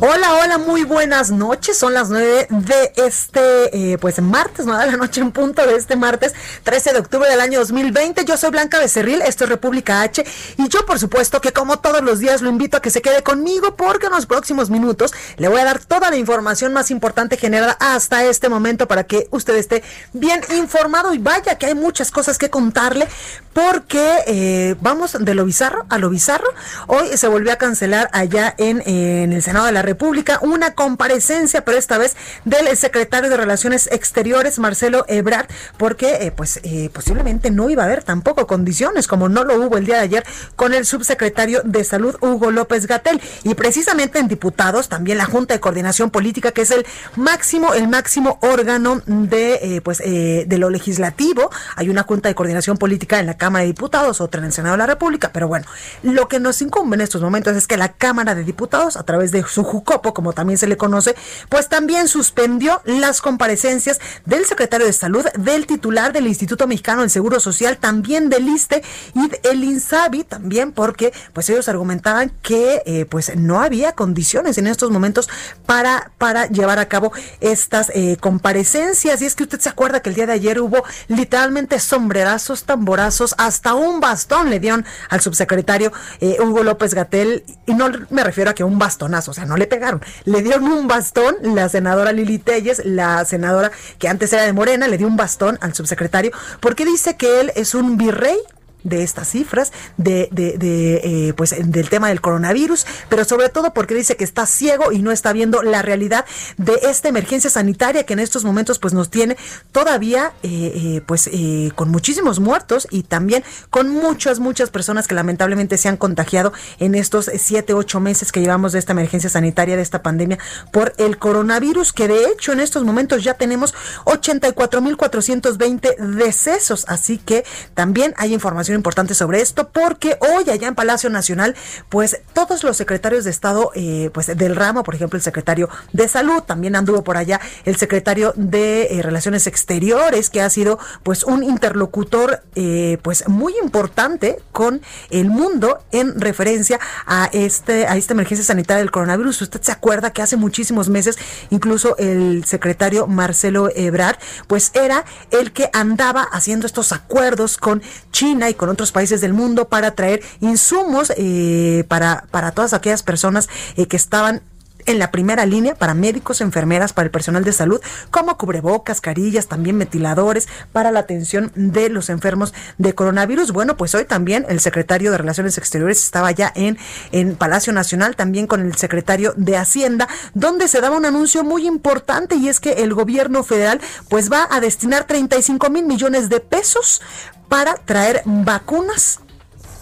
Hola, hola, muy buenas noches. Son las nueve de este, eh, pues martes, nueve de la noche en punto de este martes, 13 de octubre del año 2020. Yo soy Blanca Becerril, esto es República H. Y yo, por supuesto, que como todos los días lo invito a que se quede conmigo porque en los próximos minutos le voy a dar toda la información más importante generada hasta este momento para que usted esté bien informado. Y vaya que hay muchas cosas que contarle porque eh, vamos de lo bizarro a lo bizarro. Hoy se volvió a cancelar allá en, en el Senado de la República una comparecencia, pero esta vez del secretario de Relaciones Exteriores, Marcelo Ebrard, porque eh, pues eh, posiblemente no iba a haber tampoco condiciones, como no lo hubo el día de ayer con el subsecretario de Salud, Hugo López Gatel. Y precisamente en diputados, también la Junta de Coordinación Política, que es el máximo, el máximo órgano de, eh, pues, de lo legislativo. Hay una Junta de Coordinación Política en la Cámara de Diputados, otra en el Senado de la República, pero bueno, lo que nos incumbe en estos momentos es que la Cámara de Diputados, a través de su Jucopo, como también se le conoce, pues también suspendió las comparecencias del secretario de Salud, del titular del Instituto Mexicano del Seguro Social, también del ISTE y el INSABI también, porque pues ellos argumentaban que eh, pues no había condiciones en estos momentos para, para llevar a cabo estas eh, comparecencias. Y es que usted se acuerda que el día de ayer hubo literalmente sombrerazos, tamborazos, hasta un bastón le dieron al subsecretario eh, Hugo López Gatel, y no me refiero a que un bastonazo, o sea, no le pegaron, le dieron un bastón, la senadora Lili Telles, la senadora que antes era de Morena, le dio un bastón al subsecretario porque dice que él es un virrey de estas cifras, de, de, de eh, pues del tema del coronavirus, pero sobre todo porque dice que está ciego y no está viendo la realidad de esta emergencia sanitaria que en estos momentos pues nos tiene todavía eh, eh, pues con muchísimos muertos y también con muchas muchas personas que lamentablemente se han contagiado en estos siete ocho meses que llevamos de esta emergencia sanitaria de esta pandemia por el coronavirus que de hecho en estos momentos ya tenemos 84.420 decesos. Así que también hay información importante sobre esto porque hoy allá en Palacio Nacional, pues todos los secretarios de Estado, eh, pues del ramo, por ejemplo, el secretario de Salud, también anduvo por allá el secretario de eh, Relaciones Exteriores, que ha sido pues un interlocutor eh, pues muy importante con el mundo en referencia a este a esta emergencia sanitaria del coronavirus. Usted se acuerda que hace muchísimos meses incluso el secretario Marcelo Ebrard pues era el que andaba haciendo estos acuerdos con China y con otros países del mundo para traer insumos eh, para, para todas aquellas personas eh, que estaban en la primera línea para médicos, enfermeras, para el personal de salud, como cubrebocas, carillas, también ventiladores para la atención de los enfermos de coronavirus. Bueno, pues hoy también el secretario de Relaciones Exteriores estaba ya en, en Palacio Nacional, también con el secretario de Hacienda, donde se daba un anuncio muy importante y es que el gobierno federal pues va a destinar 35 mil millones de pesos para traer vacunas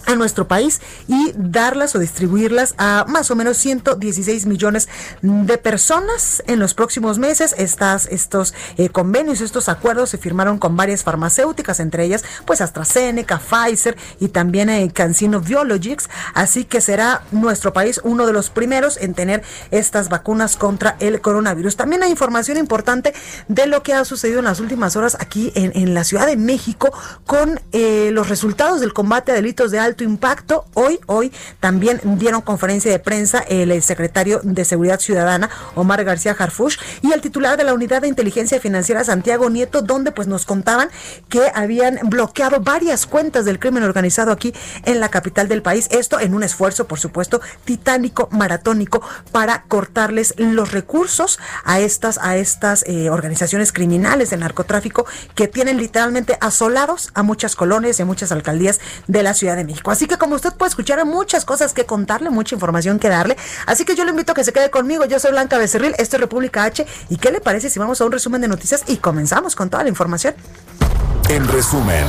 a nuestro país y darlas o distribuirlas a más o menos 116 millones de personas en los próximos meses. Estas, estos eh, convenios, estos acuerdos se firmaron con varias farmacéuticas, entre ellas pues AstraZeneca, Pfizer y también eh, CanSino Biologics. Así que será nuestro país uno de los primeros en tener estas vacunas contra el coronavirus. También hay información importante de lo que ha sucedido en las últimas horas aquí en, en la Ciudad de México con eh, los resultados del combate a delitos de alto alto impacto. Hoy, hoy también dieron conferencia de prensa el, secretario de Seguridad Ciudadana, Omar García Harfush, y el titular de la Unidad de Inteligencia Financiera, Santiago Nieto, donde pues nos contaban que habían bloqueado varias cuentas del crimen organizado aquí en la capital del país. Esto en un esfuerzo, por supuesto, titánico, maratónico, para cortarles los recursos a estas, a estas eh, organizaciones criminales de narcotráfico que tienen literalmente asolados a muchas colonias y a muchas alcaldías de la Ciudad de México. Así que como usted puede escuchar, hay muchas cosas que contarle, mucha información que darle. Así que yo le invito a que se quede conmigo. Yo soy Blanca Becerril, esto es República H. ¿Y qué le parece si vamos a un resumen de noticias y comenzamos con toda la información? En resumen.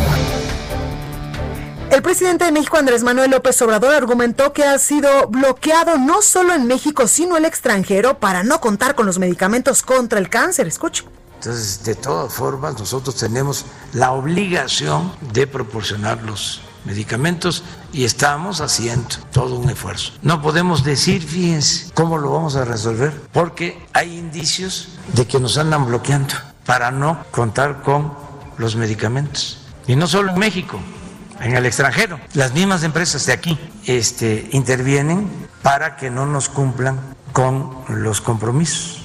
El presidente de México, Andrés Manuel López Obrador, argumentó que ha sido bloqueado no solo en México, sino el extranjero para no contar con los medicamentos contra el cáncer. Escuche. Entonces, de todas formas, nosotros tenemos la obligación de proporcionar los medicamentos y estamos haciendo todo un esfuerzo. No podemos decir, fíjense, cómo lo vamos a resolver, porque hay indicios de que nos andan bloqueando para no contar con los medicamentos. Y no solo en México, en el extranjero. Las mismas empresas de aquí este, intervienen para que no nos cumplan con los compromisos.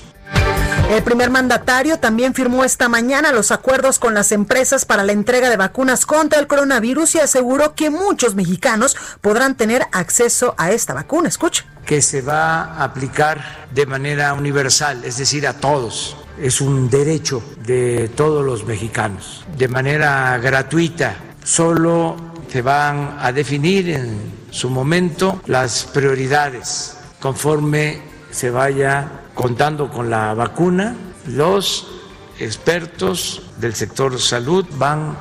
El primer mandatario también firmó esta mañana los acuerdos con las empresas para la entrega de vacunas contra el coronavirus y aseguró que muchos mexicanos podrán tener acceso a esta vacuna. Escucha. Que se va a aplicar de manera universal, es decir, a todos. Es un derecho de todos los mexicanos, de manera gratuita. Solo se van a definir en su momento las prioridades conforme se vaya contando con la vacuna. Los expertos del sector salud van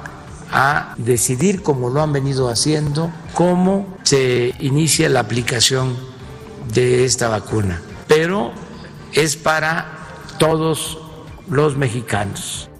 a decidir, como lo han venido haciendo, cómo se inicia la aplicación de esta vacuna. Pero es para todos los mexicanos.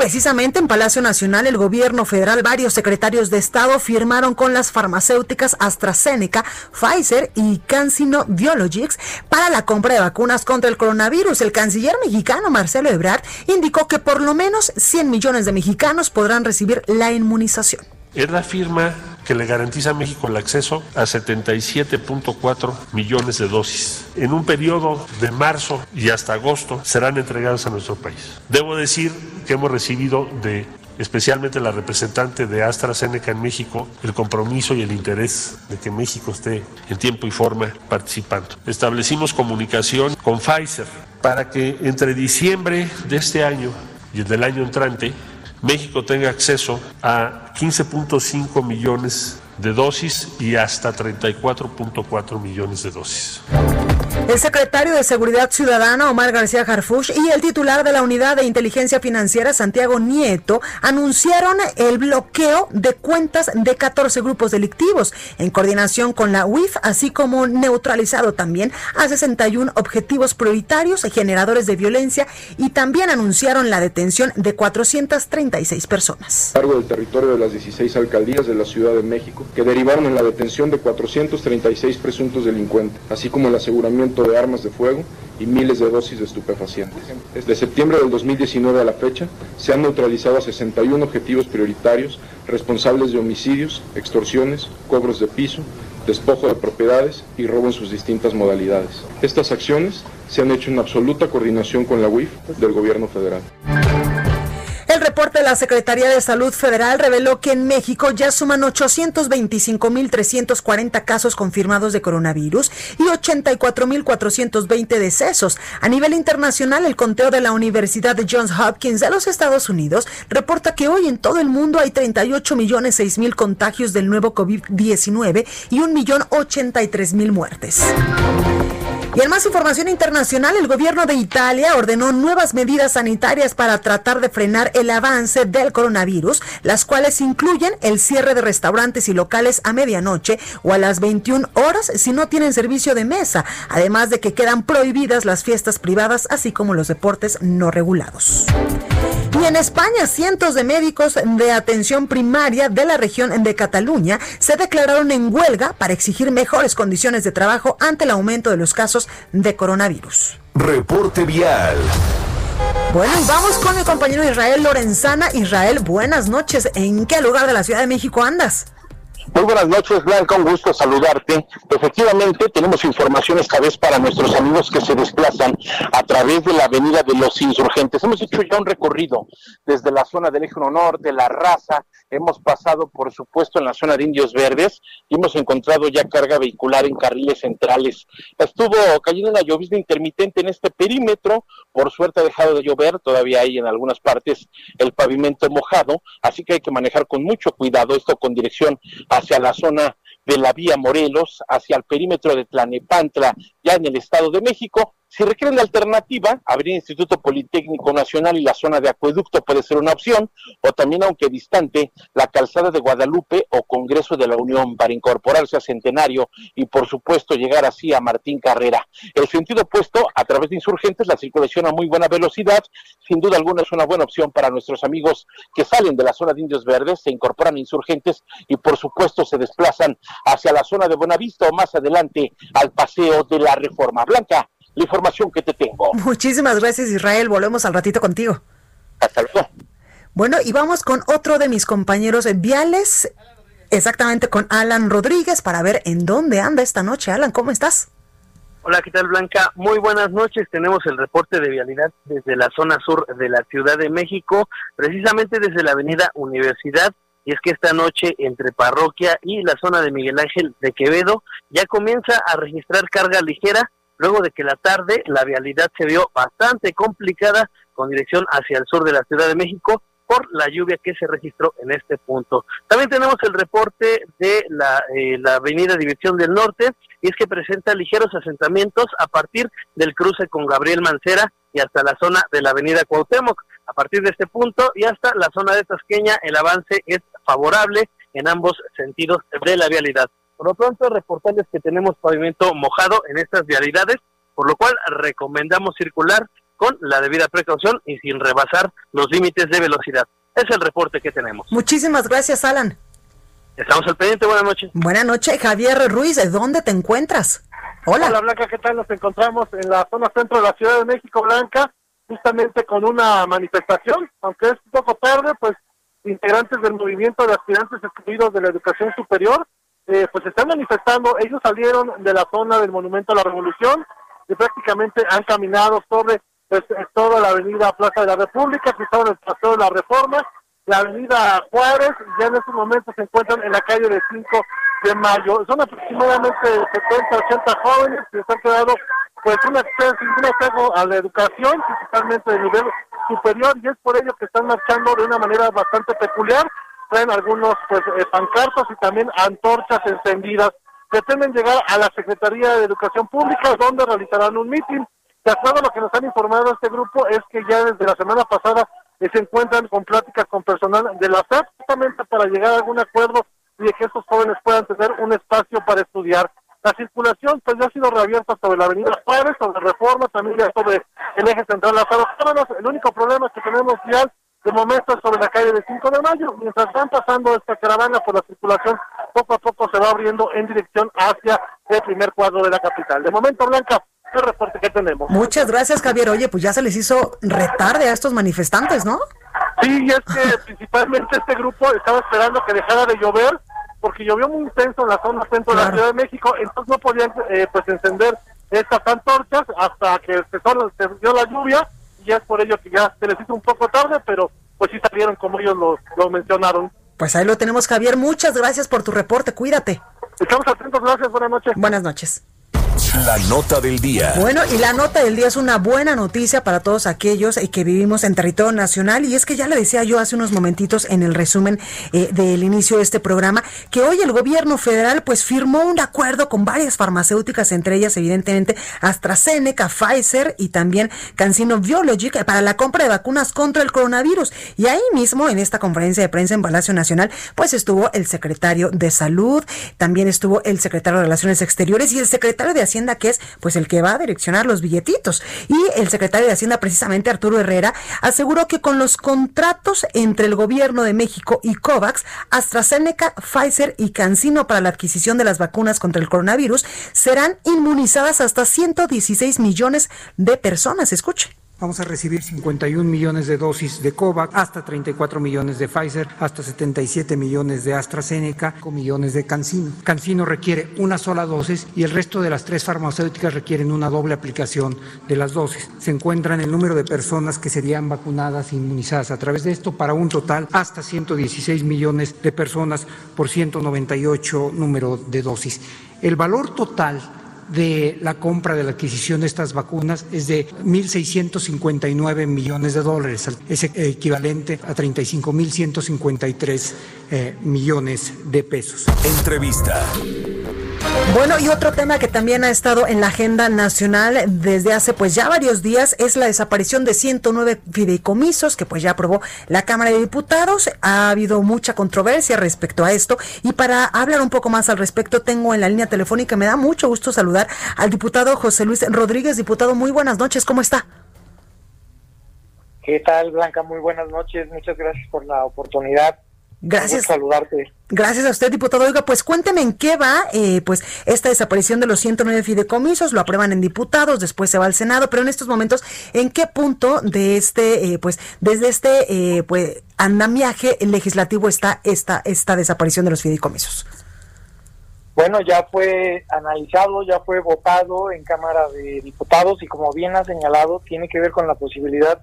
Precisamente en Palacio Nacional, el gobierno federal, varios secretarios de Estado firmaron con las farmacéuticas AstraZeneca, Pfizer y CanSino Biologics para la compra de vacunas contra el coronavirus. El canciller mexicano Marcelo Ebrard indicó que por lo menos 100 millones de mexicanos podrán recibir la inmunización. Es la firma que le garantiza a México el acceso a 77.4 millones de dosis. En un periodo de marzo y hasta agosto serán entregadas a nuestro país. Debo decir que hemos recibido de especialmente la representante de AstraZeneca en México, el compromiso y el interés de que México esté en tiempo y forma participando. Establecimos comunicación con Pfizer para que entre diciembre de este año y el del año entrante México tenga acceso a 15.5 millones de dosis y hasta 34.4 millones de dosis. El secretario de Seguridad Ciudadana, Omar García Harfush, y el titular de la Unidad de Inteligencia Financiera, Santiago Nieto, anunciaron el bloqueo de cuentas de 14 grupos delictivos, en coordinación con la UIF, así como neutralizado también a 61 objetivos prioritarios generadores de violencia, y también anunciaron la detención de 436 personas. A cargo del territorio de las 16 alcaldías de la Ciudad de México, que derivaron en la detención de 436 presuntos delincuentes, así como el aseguramiento de armas de fuego y miles de dosis de estupefacientes. Desde septiembre del 2019 a la fecha, se han neutralizado a 61 objetivos prioritarios responsables de homicidios, extorsiones, cobros de piso, despojo de propiedades y robo en sus distintas modalidades. Estas acciones se han hecho en absoluta coordinación con la UIF del Gobierno federal. Reporte de la Secretaría de Salud Federal reveló que en México ya suman 825.340 casos confirmados de coronavirus y 84.420 decesos. A nivel internacional, el conteo de la Universidad de Johns Hopkins de los Estados Unidos reporta que hoy en todo el mundo hay 38 millones 6 mil contagios del nuevo COVID-19 y 1.083.000 muertes. Y en más información internacional, el gobierno de Italia ordenó nuevas medidas sanitarias para tratar de frenar el avance del coronavirus, las cuales incluyen el cierre de restaurantes y locales a medianoche o a las 21 horas si no tienen servicio de mesa, además de que quedan prohibidas las fiestas privadas, así como los deportes no regulados. Y en España, cientos de médicos de atención primaria de la región de Cataluña se declararon en huelga para exigir mejores condiciones de trabajo ante el aumento de los casos de coronavirus. Reporte vial. Bueno, y vamos con el compañero Israel Lorenzana. Israel, buenas noches. ¿En qué lugar de la Ciudad de México andas? Muy buenas noches, Blanca, un gusto saludarte. Efectivamente, tenemos información esta vez para nuestros amigos que se desplazan a través de la Avenida de los Insurgentes. Hemos hecho ya un recorrido desde la zona del Eje Norte, La Raza, hemos pasado, por supuesto, en la zona de Indios Verdes y hemos encontrado ya carga vehicular en carriles centrales. Estuvo cayendo una llovizna intermitente en este perímetro, por suerte ha dejado de llover, todavía hay en algunas partes el pavimento mojado, así que hay que manejar con mucho cuidado esto con dirección hacia la zona de la vía Morelos, hacia el perímetro de Tlanepantla, ya en el Estado de México, si requieren de alternativa, abrir Instituto Politécnico Nacional y la zona de acueducto puede ser una opción, o también, aunque distante, la calzada de Guadalupe o Congreso de la Unión para incorporarse a Centenario y, por supuesto, llegar así a Martín Carrera. El sentido opuesto, a través de insurgentes, la circulación a muy buena velocidad, sin duda alguna es una buena opción para nuestros amigos que salen de la zona de Indios Verdes, se incorporan a insurgentes y, por supuesto, se desplazan hacia la zona de Buenavista o más adelante al Paseo de la Reforma Blanca la información que te tengo. Muchísimas gracias Israel, volvemos al ratito contigo. Hasta luego. Bueno, y vamos con otro de mis compañeros viales, exactamente con Alan Rodríguez, para ver en dónde anda esta noche. Alan, ¿cómo estás? Hola, ¿qué tal Blanca? Muy buenas noches. Tenemos el reporte de vialidad desde la zona sur de la Ciudad de México, precisamente desde la avenida Universidad. Y es que esta noche entre Parroquia y la zona de Miguel Ángel de Quevedo ya comienza a registrar carga ligera luego de que la tarde la vialidad se vio bastante complicada con dirección hacia el sur de la Ciudad de México por la lluvia que se registró en este punto. También tenemos el reporte de la, eh, avenida División del Norte, y es que presenta ligeros asentamientos a partir del cruce con Gabriel Mancera y hasta la zona de la avenida Cuauhtémoc. A partir de este punto y hasta la zona de Tasqueña, el avance es favorable en ambos sentidos de la vialidad. Por lo pronto, reportarles que tenemos pavimento mojado en estas vialidades, por lo cual recomendamos circular con la debida precaución y sin rebasar los límites de velocidad. Es el reporte que tenemos. Muchísimas gracias, Alan. Estamos al pendiente, buenas noches. Buenas noches, Javier Ruiz, ¿dónde te encuentras? Hola. Hola, Blanca, ¿qué tal? Nos encontramos en la zona centro de la Ciudad de México, Blanca, justamente con una manifestación, aunque es un poco tarde, pues integrantes del movimiento de aspirantes excluidos de la educación superior eh, pues están manifestando, ellos salieron de la zona del Monumento a la Revolución y prácticamente han caminado sobre pues, toda la avenida Plaza de la República, cruzaron el Paseo de la Reforma, la avenida Juárez, ya en estos momentos se encuentran en la calle de 5 de mayo. Son aproximadamente 70, 80 jóvenes que se han quedado pues un acceso, un acceso a la educación, principalmente de nivel superior, y es por ello que están marchando de una manera bastante peculiar, traen algunos pues eh, pancartos y también antorchas encendidas. Pretenden llegar a la Secretaría de Educación Pública, donde realizarán un mitin. De acuerdo lo que nos han informado este grupo, es que ya desde la semana pasada eh, se encuentran con pláticas con personal de la SEP, justamente para llegar a algún acuerdo y que estos jóvenes puedan tener un espacio para estudiar. La circulación pues ya ha sido reabierta sobre la avenida Juárez, sobre Reforma, también ya sobre el eje central Lázaro El único problema que tenemos ya de momento sobre la calle de 5 de mayo. Mientras van pasando esta caravana por la circulación, poco a poco se va abriendo en dirección hacia el primer cuadro de la capital. De momento, Blanca, el reporte que tenemos. Muchas gracias, Javier. Oye, pues ya se les hizo retarde a estos manifestantes, ¿no? Sí, y es que principalmente este grupo estaba esperando que dejara de llover, porque llovió muy intenso en la zona centro de la Ciudad de México, entonces no podían eh, pues encender estas antorchas hasta que se, se dio la lluvia y es por ello que ya se les hizo un poco tarde, pero pues sí salieron como ellos lo, lo mencionaron. Pues ahí lo tenemos, Javier. Muchas gracias por tu reporte. Cuídate. Estamos atentos. Gracias. Buenas noches. Buenas noches. La nota del día. Bueno, y la nota del día es una buena noticia para todos aquellos eh, que vivimos en territorio nacional. Y es que ya le decía yo hace unos momentitos en el resumen eh, del inicio de este programa, que hoy el gobierno federal pues firmó un acuerdo con varias farmacéuticas, entre ellas evidentemente AstraZeneca, Pfizer y también CanSino Biologic para la compra de vacunas contra el coronavirus. Y ahí mismo, en esta conferencia de prensa en Palacio Nacional, pues estuvo el secretario de Salud, también estuvo el secretario de Relaciones Exteriores y el secretario de Hacienda que es pues el que va a direccionar los billetitos. Y el secretario de Hacienda, precisamente Arturo Herrera, aseguró que con los contratos entre el gobierno de México y COVAX, AstraZeneca, Pfizer y CanSino para la adquisición de las vacunas contra el coronavirus serán inmunizadas hasta 116 millones de personas. Escuche. Vamos a recibir 51 millones de dosis de COVAX, hasta 34 millones de Pfizer, hasta 77 millones de AstraZeneca, con millones de Cancino. Cancino requiere una sola dosis y el resto de las tres farmacéuticas requieren una doble aplicación de las dosis. Se encuentran el número de personas que serían vacunadas e inmunizadas a través de esto para un total hasta 116 millones de personas por 198 número de dosis. El valor total de la compra de la adquisición de estas vacunas es de 1.659 millones de dólares, es equivalente a 35.153 eh, millones de pesos. Entrevista. Bueno, y otro tema que también ha estado en la agenda nacional desde hace pues ya varios días es la desaparición de 109 fideicomisos que pues ya aprobó la Cámara de Diputados. Ha habido mucha controversia respecto a esto y para hablar un poco más al respecto tengo en la línea telefónica, me da mucho gusto saludar al diputado José Luis Rodríguez. Diputado, muy buenas noches, ¿cómo está? ¿Qué tal, Blanca? Muy buenas noches, muchas gracias por la oportunidad. Gracias. saludarte. Gracias a usted, diputado. Oiga, pues cuénteme en qué va eh, pues esta desaparición de los 109 fideicomisos. Lo aprueban en diputados, después se va al Senado, pero en estos momentos, ¿en qué punto de este, eh, pues desde este eh, pues andamiaje legislativo está esta, esta desaparición de los fideicomisos? Bueno, ya fue analizado, ya fue votado en Cámara de Diputados y como bien ha señalado, tiene que ver con la posibilidad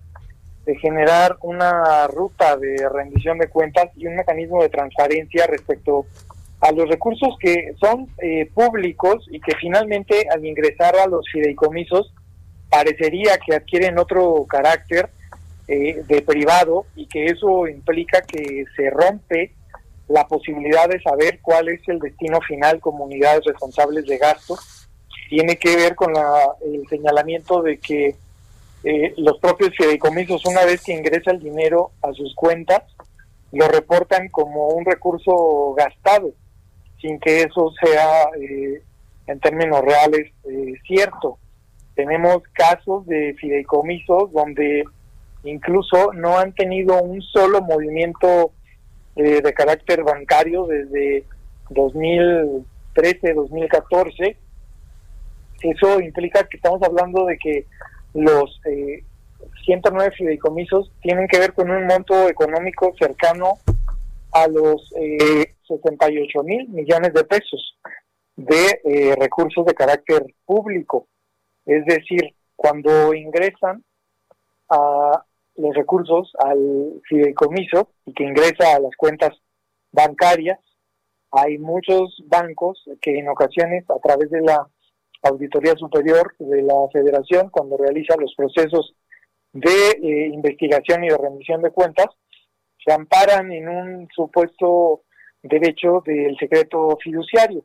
de generar una ruta de rendición de cuentas y un mecanismo de transparencia respecto a los recursos que son eh, públicos y que finalmente al ingresar a los fideicomisos parecería que adquieren otro carácter eh, de privado y que eso implica que se rompe la posibilidad de saber cuál es el destino final comunidades responsables de gasto. Tiene que ver con la, el señalamiento de que eh, los propios fideicomisos, una vez que ingresa el dinero a sus cuentas, lo reportan como un recurso gastado, sin que eso sea eh, en términos reales eh, cierto. Tenemos casos de fideicomisos donde incluso no han tenido un solo movimiento de carácter bancario desde 2013, 2014. Eso implica que estamos hablando de que los eh, 109 fideicomisos tienen que ver con un monto económico cercano a los eh, 68 mil millones de pesos de eh, recursos de carácter público. Es decir, cuando ingresan a los recursos al fideicomiso y que ingresa a las cuentas bancarias, hay muchos bancos que en ocasiones a través de la Auditoría Superior de la Federación, cuando realiza los procesos de eh, investigación y de rendición de cuentas, se amparan en un supuesto derecho del secreto fiduciario,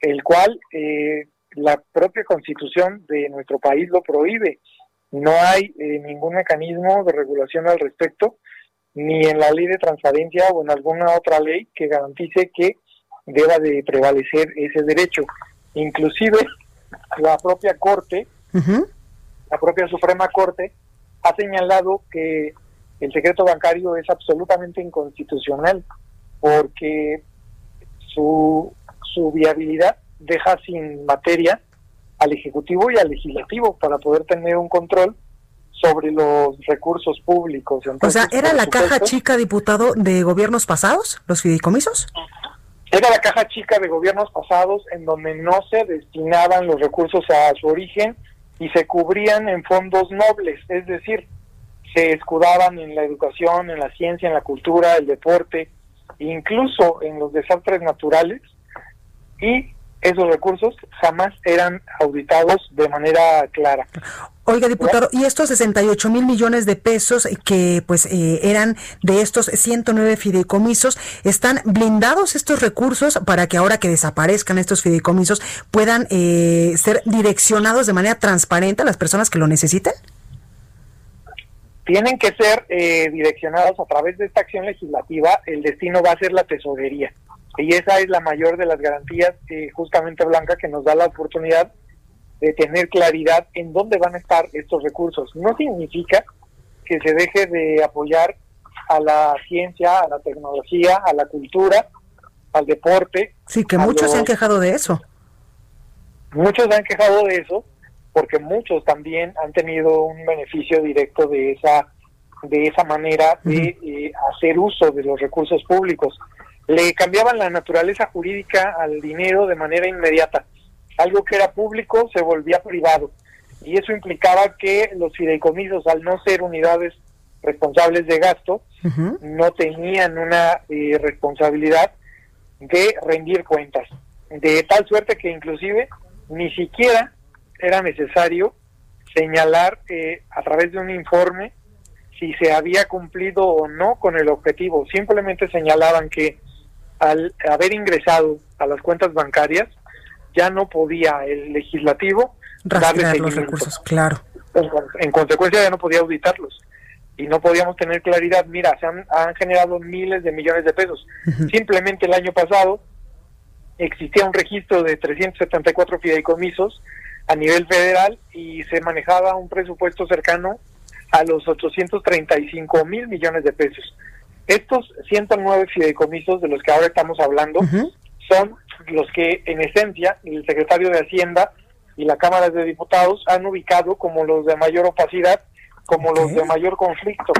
el cual eh, la propia constitución de nuestro país lo prohíbe. No hay eh, ningún mecanismo de regulación al respecto, ni en la ley de transparencia o en alguna otra ley que garantice que deba de prevalecer ese derecho. Inclusive la propia Corte, la propia Suprema Corte, ha señalado que el secreto bancario es absolutamente inconstitucional porque su, su viabilidad deja sin materia al Ejecutivo y al Legislativo para poder tener un control sobre los recursos públicos. o sea, ¿era la caja chica, diputado, de gobiernos pasados, los fideicomisos? Era la caja chica de gobiernos pasados en donde no se destinaban los recursos a su origen y se cubrían en fondos nobles, es decir, se escudaban en la educación, en la ciencia, en la cultura, el deporte, incluso en los desastres naturales y esos recursos jamás eran auditados de manera clara. Oiga, diputado, y estos 68 mil millones de pesos que pues eh, eran de estos 109 fideicomisos, ¿están blindados estos recursos para que ahora que desaparezcan estos fideicomisos puedan eh, ser direccionados de manera transparente a las personas que lo necesiten? Tienen que ser eh, direccionados a través de esta acción legislativa, el destino va a ser la tesorería. Y esa es la mayor de las garantías, justamente Blanca, que nos da la oportunidad de tener claridad en dónde van a estar estos recursos. No significa que se deje de apoyar a la ciencia, a la tecnología, a la cultura, al deporte. Sí, que muchos se han quejado de eso. Muchos se han quejado de eso, porque muchos también han tenido un beneficio directo de esa de esa manera de eh, hacer uso de los recursos públicos. Le cambiaban la naturaleza jurídica al dinero de manera inmediata. Algo que era público se volvía privado. Y eso implicaba que los fideicomisos, al no ser unidades responsables de gasto, no tenían una eh, responsabilidad de rendir cuentas. De tal suerte que inclusive ni siquiera era necesario señalar eh, a través de un informe si se había cumplido o no con el objetivo. Simplemente señalaban que al haber ingresado a las cuentas bancarias ya no podía el legislativo darle los recursos, claro. En, consecuencia ya no podía auditarlos y no podíamos tener claridad. Mira, se han, generado miles de millones de pesos. Simplemente el año pasado existía un registro de 374 fideicomisos a nivel federal y se manejaba un presupuesto cercano a los 835 mil millones de pesos. Estos 109 fideicomisos de los que ahora estamos hablando son los que en esencia el secretario de Hacienda y la Cámara de Diputados han ubicado como los de mayor opacidad, como los de mayor conflicto.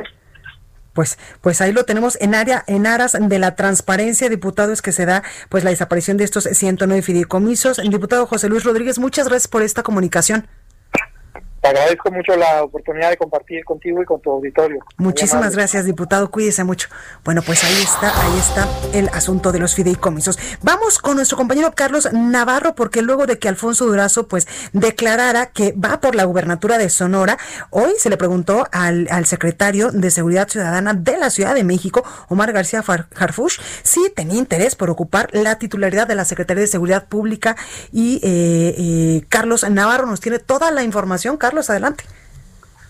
Pues, pues ahí lo tenemos en área, en aras de la transparencia, diputados, que se da pues la desaparición de estos 109 fideicomisos. El diputado José Luis Rodríguez, muchas gracias por esta comunicación. Te agradezco mucho la oportunidad de compartir contigo y con tu auditorio. Muchísimas gracias, diputado. Cuídese mucho. Bueno, pues ahí está, ahí está el asunto de los fideicomisos. Vamos con nuestro compañero Carlos Navarro, porque luego de que Alfonso Durazo pues declarara que va por la gubernatura de Sonora, hoy se le preguntó al, secretario de Seguridad Ciudadana de la Ciudad de México, Omar García Harfush, si tenía interés por ocupar la titularidad de la Secretaría de Seguridad Pública y eh, eh, Carlos Navarro nos tiene toda la información. Carlos, adelante.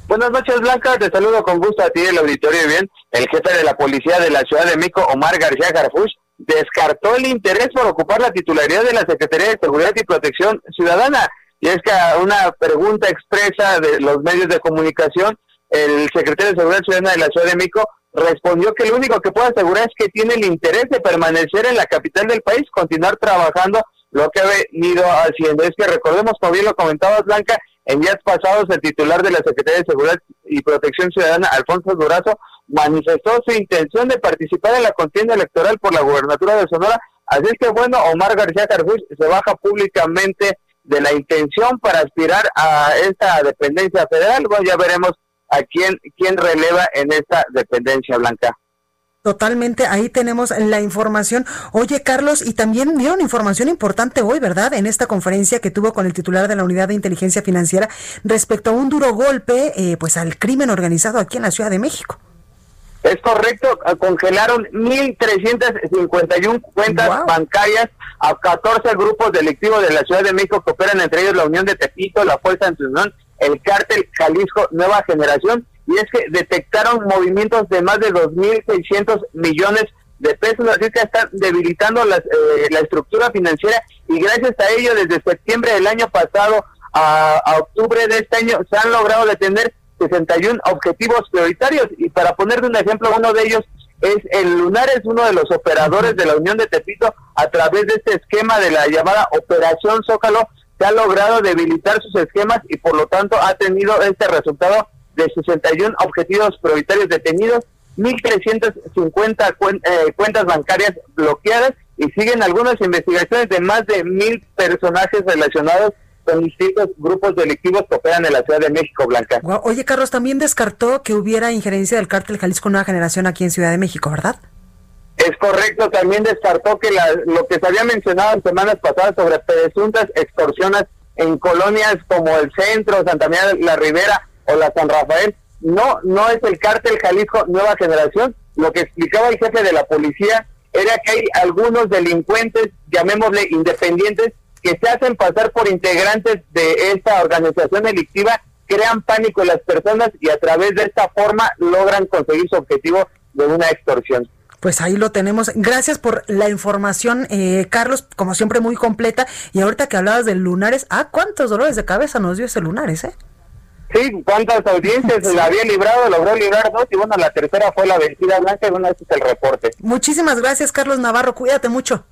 Buenas noches, Blanca. Te saludo con gusto a ti el auditorio. Bien, el jefe de la policía de la Ciudad de México, Omar García Garfush, descartó el interés por ocupar la titularidad de la Secretaría de Seguridad y Protección Ciudadana. Y es que a una pregunta expresa de los medios de comunicación, el secretario de Seguridad Ciudadana de la Ciudad de México respondió que lo único que puede asegurar es que tiene el interés de permanecer en la capital del país, continuar trabajando lo que ha venido haciendo. Es que recordemos, como bien lo comentabas, Blanca, en días pasados, el titular de la Secretaría de Seguridad y Protección Ciudadana, Alfonso Durazo, manifestó su intención de participar en la contienda electoral por la gubernatura de Sonora. Así es que, bueno, Omar García Carfuch se baja públicamente de la intención para aspirar a esta dependencia federal. Bueno, ya veremos a quién, quién releva en esta dependencia blanca. Totalmente, ahí tenemos la información. Oye, Carlos, y también dieron información importante hoy, ¿verdad? En esta conferencia que tuvo con el titular de la Unidad de Inteligencia Financiera respecto a un duro golpe, eh, pues al crimen organizado aquí en la Ciudad de México. Es correcto, congelaron 1.351 cuentas bancarias a 14 grupos delictivos de la Ciudad de México que operan entre ellos la Unión de Tepito, la Fuerza Unión, el Cártel Jalisco Nueva Generación y es que detectaron movimientos de más de 2.600 millones de pesos, así que están debilitando las, eh, la estructura financiera y gracias a ello desde septiembre del año pasado a, octubre de este año se han logrado detener 61 objetivos prioritarios. Y para poner un ejemplo, uno de ellos es el Lunar, es uno de los operadores de la Unión de Tepito. A través de este esquema de la llamada Operación Zócalo, se ha logrado debilitar sus esquemas y por lo tanto ha tenido este resultado de 61 objetivos prioritarios detenidos, 1.350 eh, cuentas bancarias bloqueadas y siguen algunas investigaciones de más de mil personajes relacionados con distintos grupos delictivos que operan en la Ciudad de México, Blanca. Oye, Carlos, también descartó que hubiera injerencia del cártel Jalisco Nueva Generación aquí en Ciudad de México, ¿verdad? Es correcto, también descartó que lo que se había mencionado en semanas pasadas sobre presuntas extorsiones en colonias como el centro, Santa María la Ribera, o la San Rafael. No, no es el cártel Jalisco Nueva Generación. Lo que explicaba el jefe de la policía era que hay algunos delincuentes, llamémosle independientes, que se hacen pasar por integrantes de esta organización delictiva, crean pánico en las personas y a través de esta forma logran conseguir su objetivo de una extorsión. Pues ahí lo tenemos. Gracias por la información, eh, Carlos, como siempre muy completa. Y ahorita que hablabas de lunares, ah, cuántos dolores de cabeza nos dio ese lunares, ¿eh? Sí, cuántas audiencias la había librado, logró librar dos y bueno, la tercera fue la vencida blanca y bueno, ese es el reporte. Muchísimas gracias, Carlos Navarro, cuídate mucho.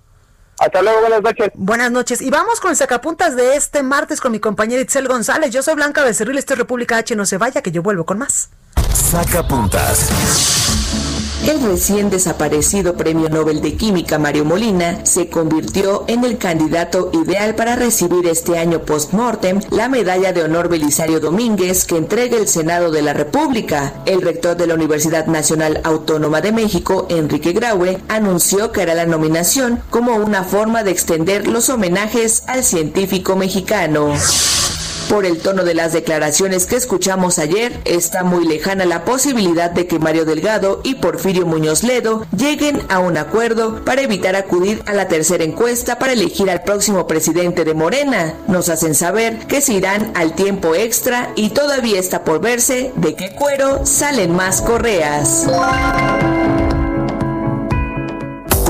Hasta luego, buenas noches. Buenas noches. Y vamos con el sacapuntas de este martes con mi compañera Itzel González. Yo soy Blanca Becerril, esto es República H. No se vaya, que yo vuelvo con más. Sacapuntas. El recién desaparecido Premio Nobel de Química Mario Molina se convirtió en el candidato ideal para recibir este año post-mortem la medalla de honor Belisario Domínguez que entrega el Senado de la República. El rector de la Universidad Nacional Autónoma de México, Enrique Graue, anunció que hará la nominación como una forma de extender los homenajes al científico mexicano. Por el tono de las declaraciones que escuchamos ayer, está muy lejana la posibilidad de que Mario Delgado y Porfirio Muñoz Ledo lleguen a un acuerdo para evitar acudir a la tercera encuesta para elegir al próximo presidente de Morena. Nos hacen saber que se irán al tiempo extra y todavía está por verse de qué cuero salen más correas.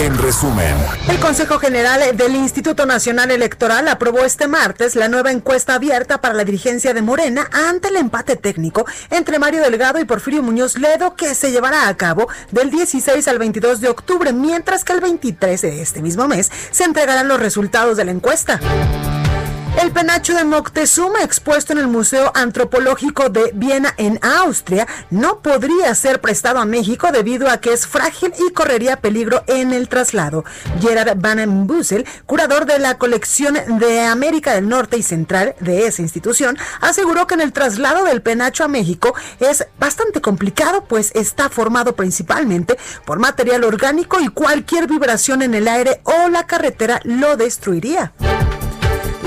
En resumen, el Consejo General del Instituto Nacional Electoral aprobó este martes la nueva encuesta abierta para la dirigencia de Morena ante el empate técnico entre Mario Delgado y Porfirio Muñoz Ledo que se llevará a cabo del 16 al 22 de octubre, mientras que el 23 de este mismo mes se entregarán los resultados de la encuesta. El penacho de Moctezuma, expuesto en el Museo Antropológico de Viena en Austria, no podría ser prestado a México debido a que es frágil y correría peligro en el traslado. Gerard Van Bussel, curador de la colección de América del Norte y Central de esa institución, aseguró que en el traslado del penacho a México es bastante complicado, pues está formado principalmente por material orgánico y cualquier vibración en el aire o la carretera lo destruiría.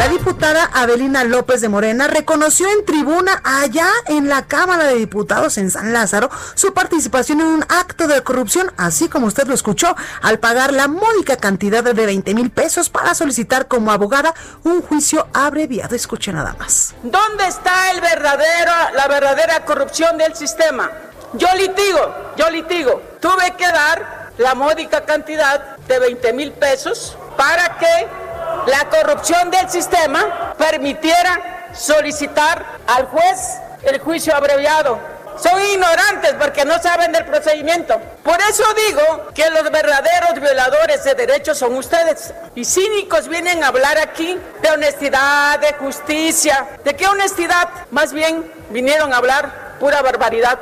La diputada Avelina López de Morena reconoció en tribuna allá en la Cámara de Diputados en San Lázaro su participación en un acto de corrupción, así como usted lo escuchó, al pagar la módica cantidad de 20 mil pesos para solicitar como abogada un juicio abreviado. Escuche nada más. ¿Dónde está el verdadero, la verdadera corrupción del sistema? Yo litigo, yo litigo. Tuve que dar la módica cantidad de 20 mil pesos para que la corrupción del sistema permitiera solicitar al juez el juicio abreviado. Son ignorantes porque no saben del procedimiento. Por eso digo que los verdaderos violadores de derechos son ustedes. Y cínicos vienen a hablar aquí de honestidad, de justicia. ¿De qué honestidad? Más bien vinieron a hablar pura barbaridad.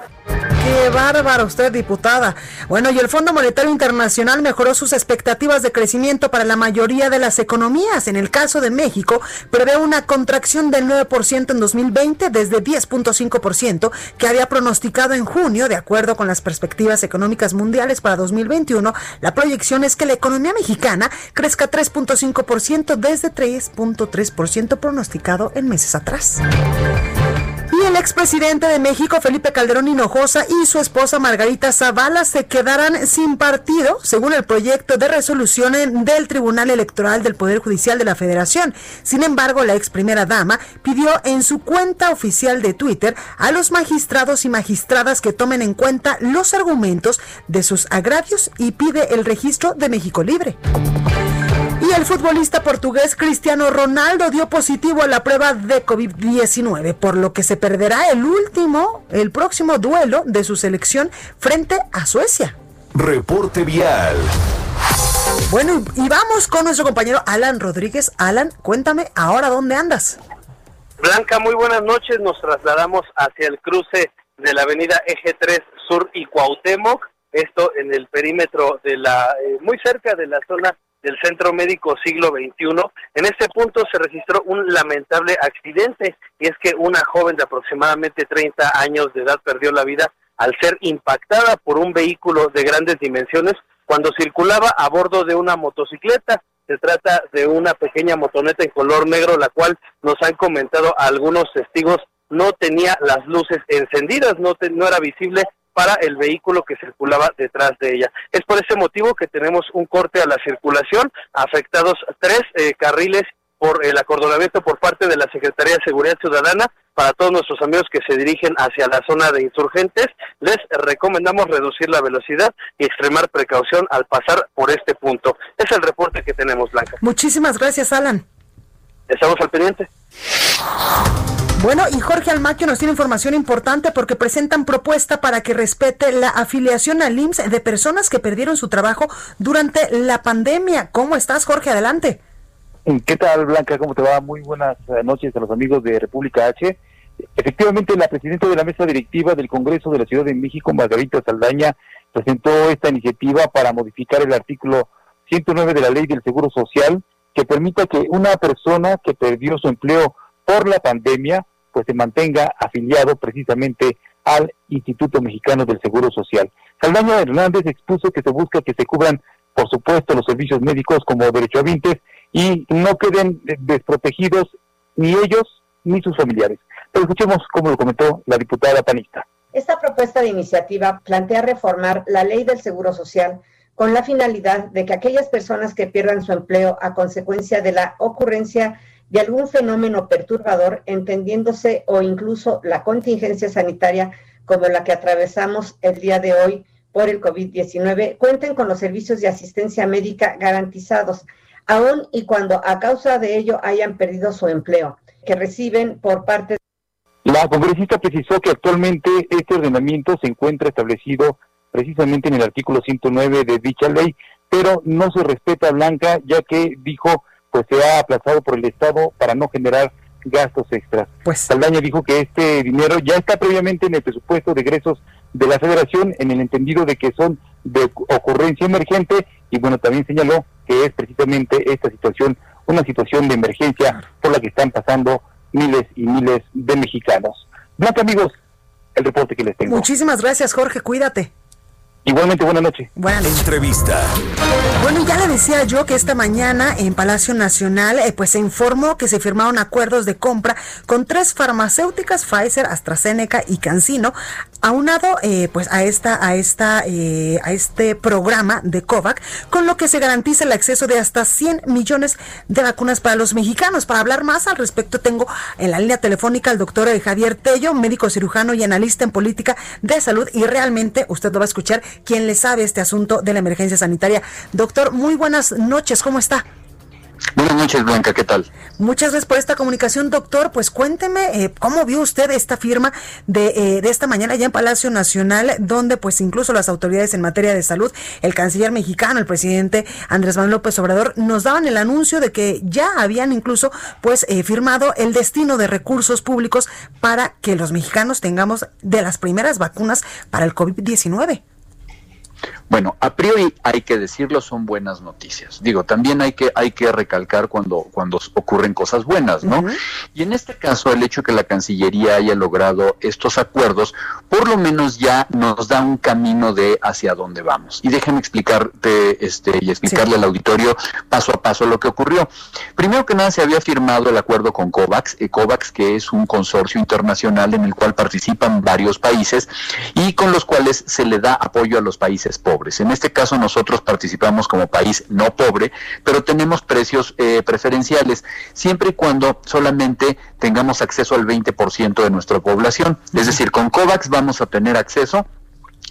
Qué bárbaro usted, diputada. Bueno, y el Fondo Monetario Internacional mejoró sus expectativas de crecimiento para la mayoría de las economías. En el caso de México, prevé una contracción del 9% en 2020 desde 10.5% que había pronosticado en junio, de acuerdo con las perspectivas económicas mundiales para 2021. La proyección es que la economía mexicana crezca 3.5% desde 3.3% pronosticado en meses atrás. Y el expresidente de México, Felipe Calderón Hinojosa, y su esposa Margarita Zavala se quedarán sin partido, según el proyecto de resolución del Tribunal Electoral del Poder Judicial de la Federación. Sin embargo, la ex primera dama pidió en su cuenta oficial de Twitter a los magistrados y magistradas que tomen en cuenta los argumentos de sus agravios y pide el registro de México Libre. Y el futbolista portugués Cristiano Ronaldo dio positivo a la prueba de COVID-19, por lo que se perderá el último, el próximo duelo de su selección frente a Suecia. Reporte vial. Bueno, y vamos con nuestro compañero Alan Rodríguez. Alan, cuéntame, ahora dónde andas. Blanca, muy buenas noches. Nos trasladamos hacia el cruce de la avenida Eje 3 Sur y Cuauhtémoc. Esto en el perímetro de la, eh, muy cerca de la zona del Centro Médico Siglo XXI. En este punto se registró un lamentable accidente y es que una joven de aproximadamente 30 años de edad perdió la vida al ser impactada por un vehículo de grandes dimensiones cuando circulaba a bordo de una motocicleta. Se trata de una pequeña motoneta en color negro, la cual nos han comentado algunos testigos no tenía las luces encendidas, no, no era visible para el vehículo que circulaba detrás de ella. Es por ese motivo que tenemos un corte a la circulación, afectados tres eh, carriles por el acordonamiento por parte de la Secretaría de Seguridad Ciudadana para todos nuestros amigos que se dirigen hacia la zona de insurgentes, les recomendamos reducir la velocidad y extremar precaución al pasar por este punto. Es el reporte que tenemos, Blanca. Muchísimas gracias, Alan. Estamos al pendiente. Bueno, y Jorge Almaquio nos tiene información importante porque presentan propuesta para que respete la afiliación al IMSS de personas que perdieron su trabajo durante la pandemia. ¿Cómo estás, Jorge? Adelante. ¿Qué tal, Blanca? ¿Cómo te va? Muy buenas eh, noches a los amigos de República H. Efectivamente, la presidenta de la mesa directiva del Congreso de la Ciudad de México, Margarita Saldaña, presentó esta iniciativa para modificar el artículo 109 de la Ley del Seguro Social que permita que una persona que perdió su empleo por la pandemia pues se mantenga afiliado precisamente al Instituto Mexicano del Seguro Social. Saldaña Hernández expuso que se busca que se cubran, por supuesto, los servicios médicos como derechohabientes y no queden desprotegidos ni ellos ni sus familiares. Pero escuchemos cómo lo comentó la diputada panista. Esta propuesta de iniciativa plantea reformar la ley del Seguro Social con la finalidad de que aquellas personas que pierdan su empleo a consecuencia de la ocurrencia de algún fenómeno perturbador, entendiéndose o incluso la contingencia sanitaria como la que atravesamos el día de hoy por el COVID-19, cuenten con los servicios de asistencia médica garantizados, aun y cuando a causa de ello hayan perdido su empleo, que reciben por parte de... La congresista precisó que actualmente este ordenamiento se encuentra establecido precisamente en el artículo 109 de dicha ley, pero no se respeta Blanca, ya que dijo pues se ha aplazado por el Estado para no generar gastos extras. Pues Saldaña dijo que este dinero ya está previamente en el presupuesto de egresos de la Federación en el entendido de que son de ocurrencia emergente y bueno, también señaló que es precisamente esta situación una situación de emergencia por la que están pasando miles y miles de mexicanos. Blanca, amigos, el reporte que les tengo. Muchísimas gracias, Jorge, cuídate. Igualmente, buena noche. Buenas Entrevista. Bueno, ya le decía yo que esta mañana en Palacio Nacional, eh, pues se informó que se firmaron acuerdos de compra con tres farmacéuticas, Pfizer, AstraZeneca y CanSino, aunado eh, pues a esta, a esta, eh, a este programa de COVAC, con lo que se garantiza el acceso de hasta 100 millones de vacunas para los mexicanos. Para hablar más al respecto, tengo en la línea telefónica al doctor Javier Tello, médico cirujano y analista en política de salud, y realmente usted lo va a escuchar quien le sabe este asunto de la emergencia sanitaria. Doctor, muy buenas noches, ¿cómo está? Buenas noches, Blanca, ¿qué tal? Muchas gracias por esta comunicación, doctor. Pues cuénteme eh, cómo vio usted esta firma de, eh, de esta mañana ya en Palacio Nacional, donde pues incluso las autoridades en materia de salud, el canciller mexicano, el presidente Andrés Manuel López Obrador, nos daban el anuncio de que ya habían incluso pues eh, firmado el destino de recursos públicos para que los mexicanos tengamos de las primeras vacunas para el COVID-19. Bueno, a priori hay que decirlo, son buenas noticias. Digo, también hay que, hay que recalcar cuando, cuando ocurren cosas buenas, ¿no? Y en este caso, el hecho que la Cancillería haya logrado estos acuerdos, por lo menos ya nos da un camino de hacia dónde vamos. Y déjenme explicarte este, y explicarle al auditorio paso a paso lo que ocurrió. Primero que nada, se había firmado el acuerdo con COVAX, eh, COVAX que es un consorcio internacional en el cual participan varios países y con los cuales se le da apoyo a los países pobres. En este caso nosotros participamos como país no pobre, pero tenemos precios eh, preferenciales, siempre y cuando solamente tengamos acceso al 20% de nuestra población. Es decir, con COVAX vamos a tener acceso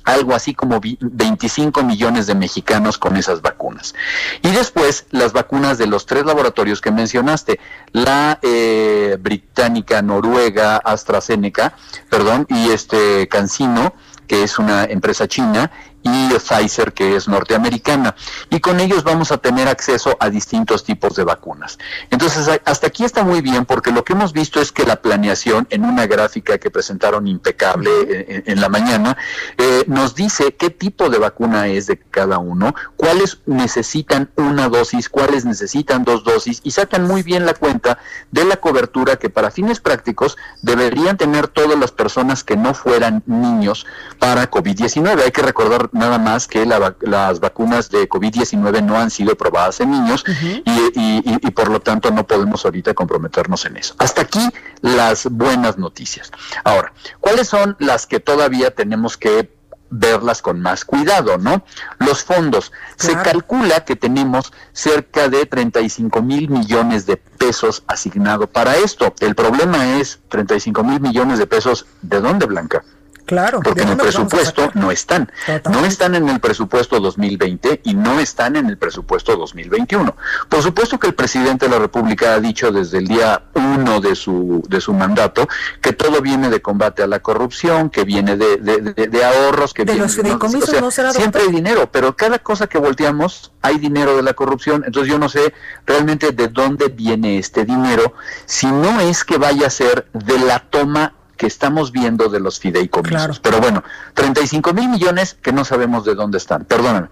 algo así como 25 millones de mexicanos con esas vacunas. Y después las vacunas de los tres laboratorios que mencionaste, la eh, británica, noruega, AstraZeneca, perdón, y este Cancino, que es una empresa china, y Pfizer, que es norteamericana. Y con ellos vamos a tener acceso a distintos tipos de vacunas. Entonces, hasta aquí está muy bien porque lo que hemos visto es que la planeación en una gráfica que presentaron impecable en, la mañana, eh, nos dice qué tipo de vacuna es de cada uno, cuáles necesitan una dosis, cuáles necesitan dos dosis y sacan muy bien la cuenta de la cobertura que para fines prácticos deberían tener todas las personas que no fueran niños para COVID-19. Hay que recordar nada más que las vacunas de COVID-19 no han sido probadas en niños y, por lo tanto no podemos ahorita comprometernos en eso. Hasta aquí las buenas noticias. Ahora, ¿cuáles son las que todavía tenemos que verlas con más cuidado, ¿no? Los fondos. Se calcula que tenemos cerca de 35 mil millones de pesos pesos asignado para esto. El problema es 35 mil millones de pesos. ¿De dónde, Blanca? Claro. Porque en el presupuesto no están. No están en el presupuesto 2020 y no están en el presupuesto 2021. Por supuesto que el presidente de la República ha dicho desde el día uno de su, de su mandato que todo viene de combate a la corrupción, que viene de, de, ahorros, que de viene, los fideicomisos no, será Siempre hay dinero, pero cada cosa que volteamos hay dinero de la corrupción. Entonces yo no sé realmente de dónde viene este dinero, si no es que vaya a ser de la toma que estamos viendo de los fideicomisos. Pero bueno, 35 mil millones que no sabemos de dónde están. Perdóname.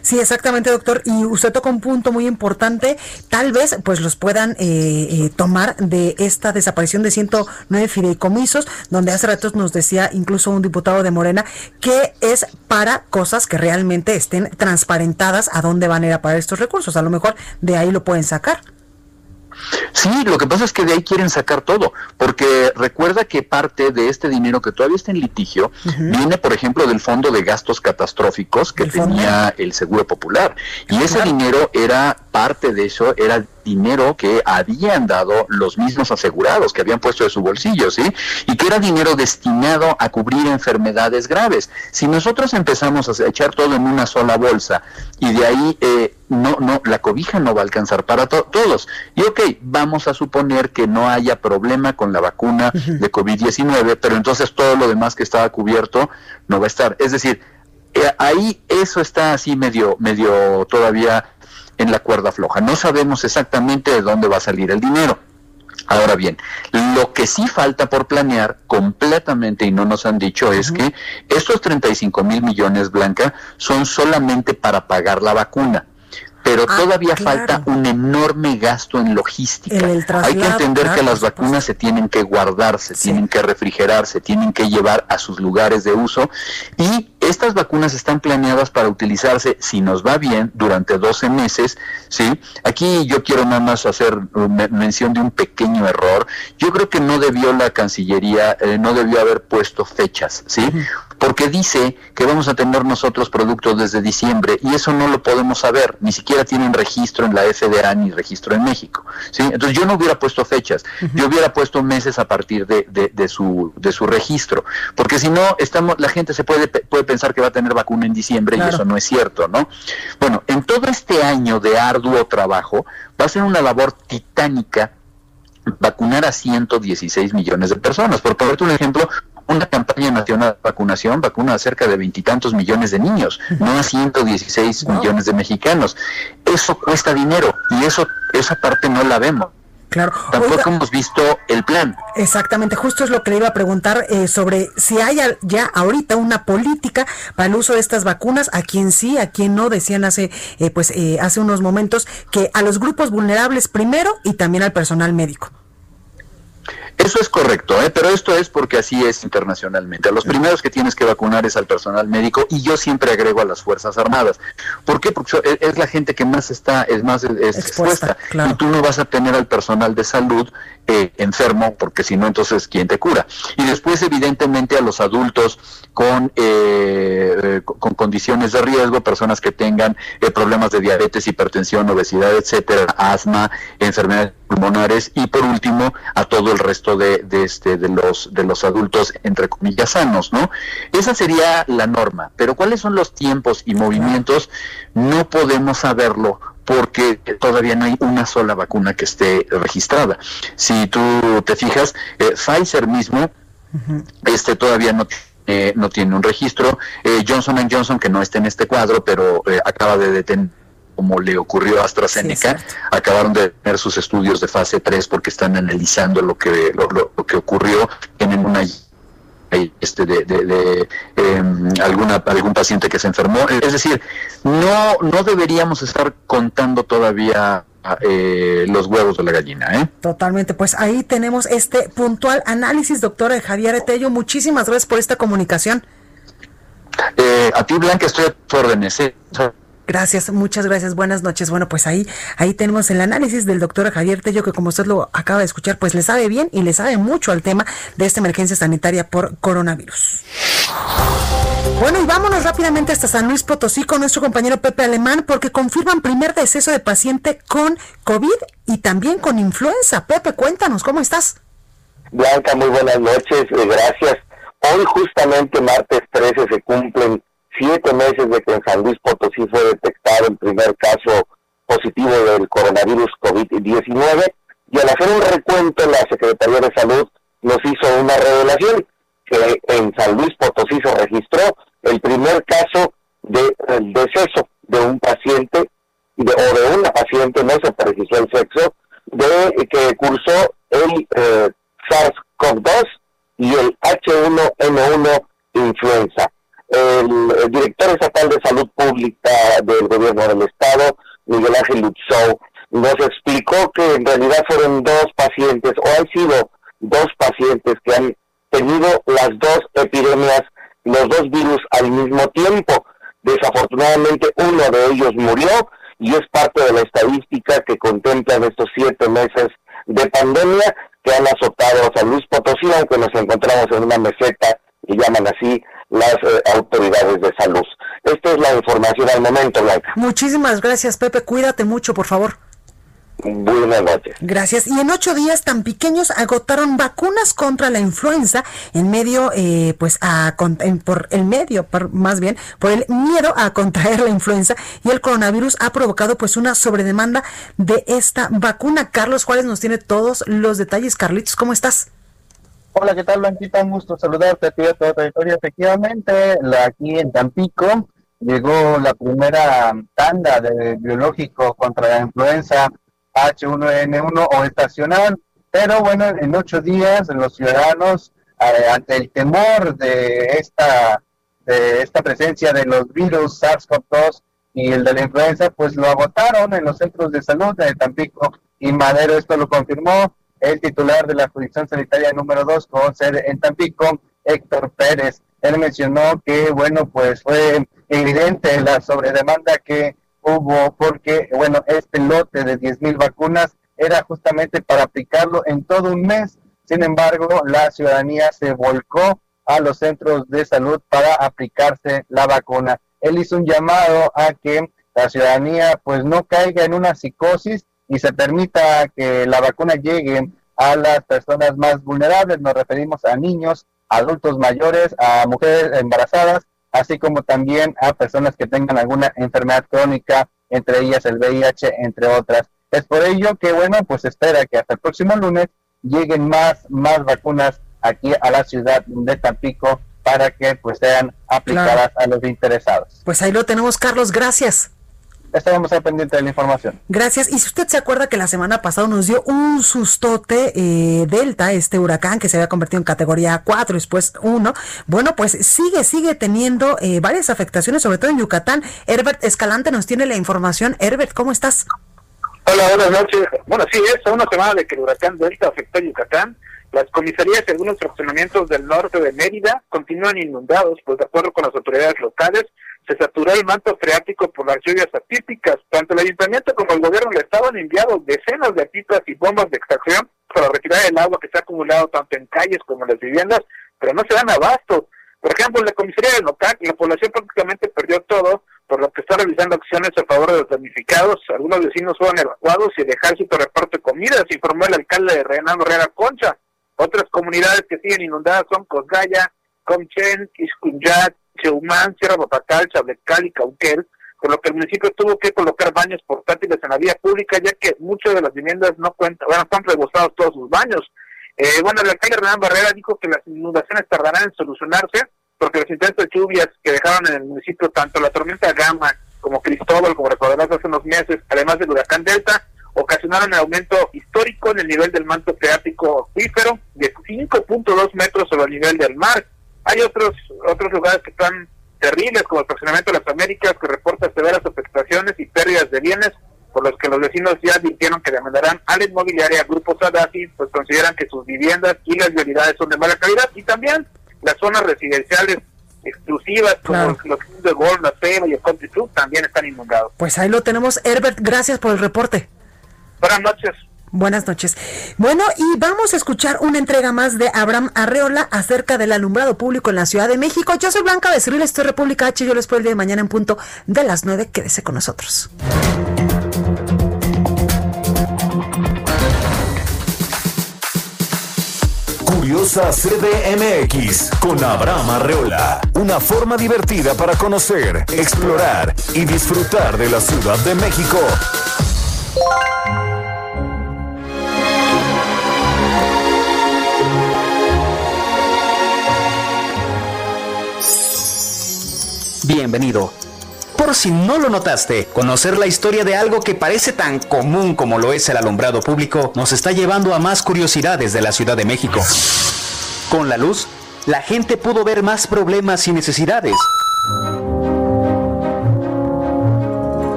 Sí, exactamente, doctor. Y usted toca un punto muy importante. Tal vez, pues, los puedan eh, eh, tomar de esta desaparición de 109 fideicomisos, donde hace ratos nos decía incluso un diputado de Morena que es para cosas que realmente estén transparentadas a dónde van a ir a parar estos recursos. A lo mejor de ahí lo pueden sacar. Sí, lo que pasa es que de ahí quieren sacar todo, porque recuerda que parte de este dinero que todavía está en litigio viene, por ejemplo, del fondo de gastos catastróficos que tenía el Seguro Popular. Y ese dinero era parte de eso, era dinero que habían dado los mismos asegurados, que habían puesto de su bolsillo, ¿sí? Y que era dinero destinado a cubrir enfermedades graves. Si nosotros empezamos a echar todo en una sola bolsa y de ahí eh, no, no, la cobija no va a alcanzar para todos. Y ok, vamos a suponer que no haya problema con la vacuna de COVID-19, pero entonces todo lo demás que estaba cubierto no va a estar. Es decir, eh, ahí eso está así medio, medio todavía en la cuerda floja. No sabemos exactamente de dónde va a salir el dinero. Ahora bien, lo que sí falta por planear completamente y no nos han dicho es que estos 35 mil millones, Blanca, son solamente para pagar la vacuna pero ah, todavía falta un enorme gasto en logística. Hay que entender que las vacunas se tienen que guardar, se tienen que refrigerar, se tienen que llevar a sus lugares de uso y estas vacunas están planeadas para utilizarse, si nos va bien, durante 12 meses, ¿sí? Aquí yo quiero nada más hacer mención de un pequeño error. Yo creo que no debió la Cancillería, eh, no debió haber puesto fechas, ¿sí? Porque dice que vamos a tener nosotros productos desde diciembre y eso no lo podemos saber, ni siquiera tienen registro en la FDA ni registro en México, ¿sí? Entonces yo no hubiera puesto fechas, yo hubiera puesto meses a partir de, de, su, de su registro, porque si no, estamos, la gente se puede, puede pensar que va a tener vacuna en diciembre y eso no es cierto, ¿no? Bueno, en todo este año de arduo trabajo va a ser una labor titánica vacunar a 116 millones de personas. Por ponerte un ejemplo, una campaña nacional de vacunación vacuna a cerca de veintitantos millones de niños, no a 116 millones de mexicanos. Eso cuesta dinero y eso esa parte no la vemos. Claro. Tampoco hemos visto el plan. Exactamente, justo es lo que le iba a preguntar eh, sobre si hay ya ahorita una política para el uso de estas vacunas, a quien sí, a quien no, decían hace, eh, pues, eh, hace unos momentos que a los grupos vulnerables primero y también al personal médico. Eso es correcto, ¿eh? pero esto es porque así es internacionalmente. A los primeros que tienes que vacunar es al personal médico y yo siempre agrego a las Fuerzas Armadas. ¿Por qué? Porque es la gente que más está, es más expuesta. Y tú no vas a tener al personal de salud eh, enfermo, porque si no, entonces, ¿quién te cura? Y después, evidentemente, a los adultos con, eh, con condiciones de riesgo, personas que tengan problemas de diabetes, hipertensión, obesidad, etcétera, asma, enfermedades pulmonares y por último a todo el resto de, este de los de los adultos entre comillas sanos no esa sería la norma. Pero cuáles son los tiempos y movimientos no podemos saberlo porque todavía no hay una sola vacuna que esté registrada. Si tú te fijas eh, Pfizer mismo este todavía no eh, no tiene un registro. Eh, Johnson Johnson que no está en este cuadro pero acaba de detener como le ocurrió a AstraZeneca, acabaron de tener sus estudios de fase 3 porque están analizando lo que lo, que ocurrió en una este de, de, em, alguna algún paciente que se enfermó es decir no no deberíamos estar contando todavía eh, los huevos de la gallina. ¿eh? Totalmente, pues ahí tenemos este puntual análisis, doctora Javier Etello. Muchísimas gracias por esta comunicación. Eh, a ti, Blanca, estoy a tus órdenes. ¿eh? Gracias, muchas gracias, buenas noches. Bueno, pues ahí, ahí tenemos el análisis del doctor Javier Tello, que como usted lo acaba de escuchar, pues le sabe bien y le sabe mucho al tema de esta emergencia sanitaria por coronavirus. Bueno, y vámonos rápidamente hasta San Luis Potosí con nuestro compañero Pepe Alemán porque confirman primer deceso de paciente con COVID y también con influenza. Pepe, cuéntanos, ¿cómo estás? Blanca, muy buenas noches, eh, gracias. Hoy justamente martes 13 se cumplen siete meses de que en San Luis Potosí fue detectado el primer caso positivo del coronavirus COVID-19 y al hacer un recuento la Secretaría de Salud nos hizo una revelación que en San Luis Potosí se registró el primer caso de deceso de un paciente o de una paciente, no se precisó el sexo, de que cursó el eh, SARS-CoV-2 y el H1N1 influenza. El, director estatal de salud pública del gobierno del estado, Miguel Ángel Lutzou, nos explicó que en realidad fueron dos pacientes, o han sido dos pacientes que han tenido las dos epidemias los dos virus al mismo tiempo. Desafortunadamente uno de ellos murió y es parte de la estadística que contemplan estos siete meses de pandemia que han azotado a San Luis Potosí, aunque nos encontramos en una meseta y llaman así las eh, autoridades de salud. Esta es la información al momento, Blanca. Muchísimas gracias, Pepe. Cuídate mucho, por favor. Buenas noches. Gracias. Y en ocho días tan pequeños agotaron vacunas contra la influenza en medio, eh, pues, a, por el medio, más bien, por el miedo a contraer la influenza y el coronavirus ha provocado, pues, una sobredemanda de esta vacuna. Carlos Juárez nos tiene todos los detalles. Carlitos, ¿cómo estás? Hola, ¿qué tal, Blanquita? Un gusto saludarte a ti a toda territorio. Efectivamente, aquí en Tampico llegó la primera tanda de biológico contra la influenza H1N1 o estacional, pero bueno, en ocho días los ciudadanos, eh, ante el temor de esta, de esta presencia de los virus SARS-CoV-2 y el de la influenza, pues lo agotaron en los centros de salud de Tampico y Madero. Esto lo confirmó el titular de la jurisdicción sanitaria número 2 con sede en Tampico, Héctor Pérez. Él mencionó que, bueno, pues fue evidente la sobredemanda que hubo porque, bueno, este lote de 10 mil vacunas era justamente para aplicarlo en todo un mes. Sin embargo, la ciudadanía se volcó a los centros de salud para aplicarse la vacuna. Él hizo un llamado a que la ciudadanía pues no caiga en una psicosis y se permita que la vacuna llegue a las personas más vulnerables. Nos referimos a niños, adultos mayores, a mujeres embarazadas así como también a personas que tengan alguna enfermedad crónica, entre ellas el VIH, entre otras. Es por ello que, bueno, pues espera que hasta el próximo lunes lleguen más, más vacunas aquí a la ciudad de Tampico para que pues sean aplicadas a los interesados. Pues ahí lo tenemos, Carlos, gracias estaremos al pendiente de la información. Gracias. Y si usted se acuerda que la semana pasada nos dio un sustote eh, Delta, este huracán que se había convertido en categoría 4, después 1, bueno, pues sigue, sigue teniendo eh, varias afectaciones, sobre todo en Yucatán. Herbert Escalante nos tiene la información. Herbert, ¿cómo estás? Hola, buenas noches. Bueno, sí, es una semana de que el huracán Delta afectó a Yucatán. Las comisarías y algunos fraccionamientos del norte de Mérida continúan inundados, pues de acuerdo con las autoridades locales, se saturó el manto freático por las lluvias atípicas. Tanto el ayuntamiento como el gobierno le estaban enviando decenas de pipas y bombas de extracción para retirar el agua que se ha acumulado tanto en calles como en las viviendas, pero no se dan abasto. Por ejemplo, la comisaría de local, la población prácticamente perdió todo, por lo que está realizando acciones a favor de los damnificados. Algunos vecinos fueron evacuados y el ejército reparto de comidas, informó el alcalde de Renando Herrera Concha. Otras comunidades que siguen inundadas son Cosgaya, Comchen, Iscunyat, Cheumán, Sierra Botacal, Chablecal y Cauquel, por lo que el municipio tuvo que colocar baños portátiles en la vía pública, ya que muchas de las viviendas no cuentan, bueno, están rebosados todos sus baños. Eh, bueno, el alcalde Hernán Barrera dijo que las inundaciones tardarán en solucionarse, porque los intentos de lluvias que dejaron en el municipio tanto la tormenta Gama como Cristóbal, como recordarás hace unos meses, además del huracán Delta, ocasionaron el aumento histórico en el nivel del manto freático acuífero de 5.2 metros sobre el nivel del mar. Hay otros otros lugares que están terribles, como el fraccionamiento de las Américas, que reporta severas afectaciones y pérdidas de bienes, por los que los vecinos ya dijeron que demandarán a la inmobiliaria Grupo Sadati, pues consideran que sus viviendas y las vialidades son de mala calidad, y también las zonas residenciales exclusivas como los de Gol, la Pena y el Country Club también están inundados. Pues ahí lo tenemos. Herbert, gracias por el reporte. Buenas noches. Buenas noches. Bueno, y vamos a escuchar una entrega más de Abraham Arreola acerca del alumbrado público en la Ciudad de México. Yo soy Blanca Becerril, estoy República H. Yo les espero el día de mañana en punto de las 9. Quédese con nosotros. Curiosa CDMX con Abraham Arreola. Una forma divertida para conocer, explorar y disfrutar de la Ciudad de México. Bienvenido. Por si no lo notaste, conocer la historia de algo que parece tan común como lo es el alumbrado público nos está llevando a más curiosidades de la Ciudad de México. Con la luz, la gente pudo ver más problemas y necesidades.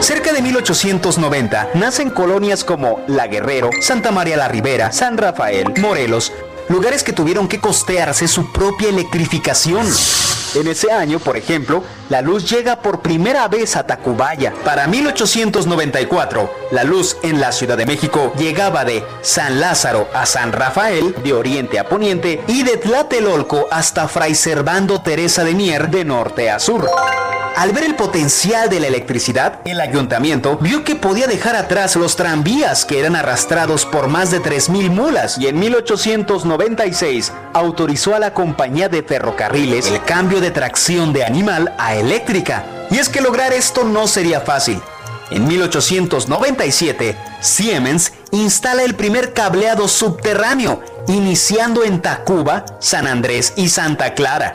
Cerca de 1890 nacen colonias como La Guerrero, Santa María la Ribera, San Rafael, Morelos, lugares que tuvieron que costearse su propia electrificación. En ese año, por ejemplo, la luz llega por primera vez a Tacubaya. Para 1894, la luz en la Ciudad de México llegaba de San Lázaro a San Rafael, de oriente a poniente, y de Tlatelolco hasta Fray Servando Teresa de Mier, de norte a sur. Al ver el potencial de la electricidad, el ayuntamiento vio que podía dejar atrás los tranvías que eran arrastrados por más de 3.000 mulas y en 1896 autorizó a la compañía de ferrocarriles el cambio de tracción de animal a eléctrica. Y es que lograr esto no sería fácil. En 1897, Siemens instala el primer cableado subterráneo, iniciando en Tacuba, San Andrés y Santa Clara.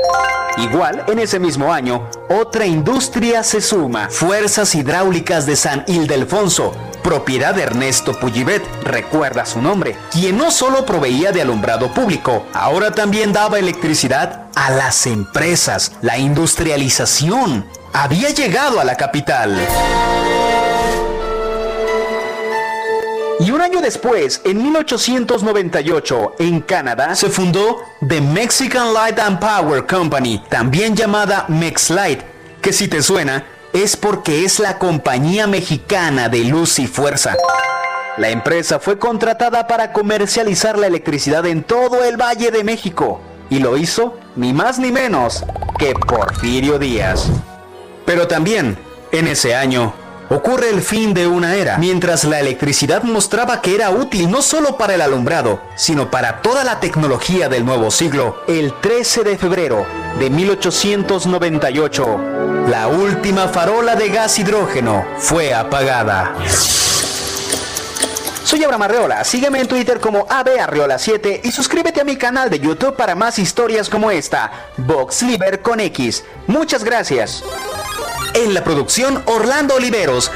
Igual, en ese mismo año, otra industria se suma, Fuerzas Hidráulicas de San Ildefonso, propiedad de Ernesto Pujibet, recuerda su nombre, quien no solo proveía de alumbrado público, ahora también daba electricidad a las empresas. La industrialización había llegado a la capital. Y un año después, en 1898, en Canadá, se fundó The Mexican Light and Power Company, también llamada MexLight, que si te suena, es porque es la compañía mexicana de luz y fuerza. La empresa fue contratada para comercializar la electricidad en todo el Valle de México, y lo hizo ni más ni menos que Porfirio Díaz. Pero también, en ese año, ocurre el fin de una era, mientras la electricidad mostraba que era útil no solo para el alumbrado, sino para toda la tecnología del nuevo siglo. El 13 de febrero de 1898, la última farola de gas hidrógeno fue apagada. Soy Abraham Arreola, sígueme en Twitter como abarreola7 y suscríbete a mi canal de YouTube para más historias como esta, Box Liber con X. Muchas gracias. En la producción Orlando Oliveros.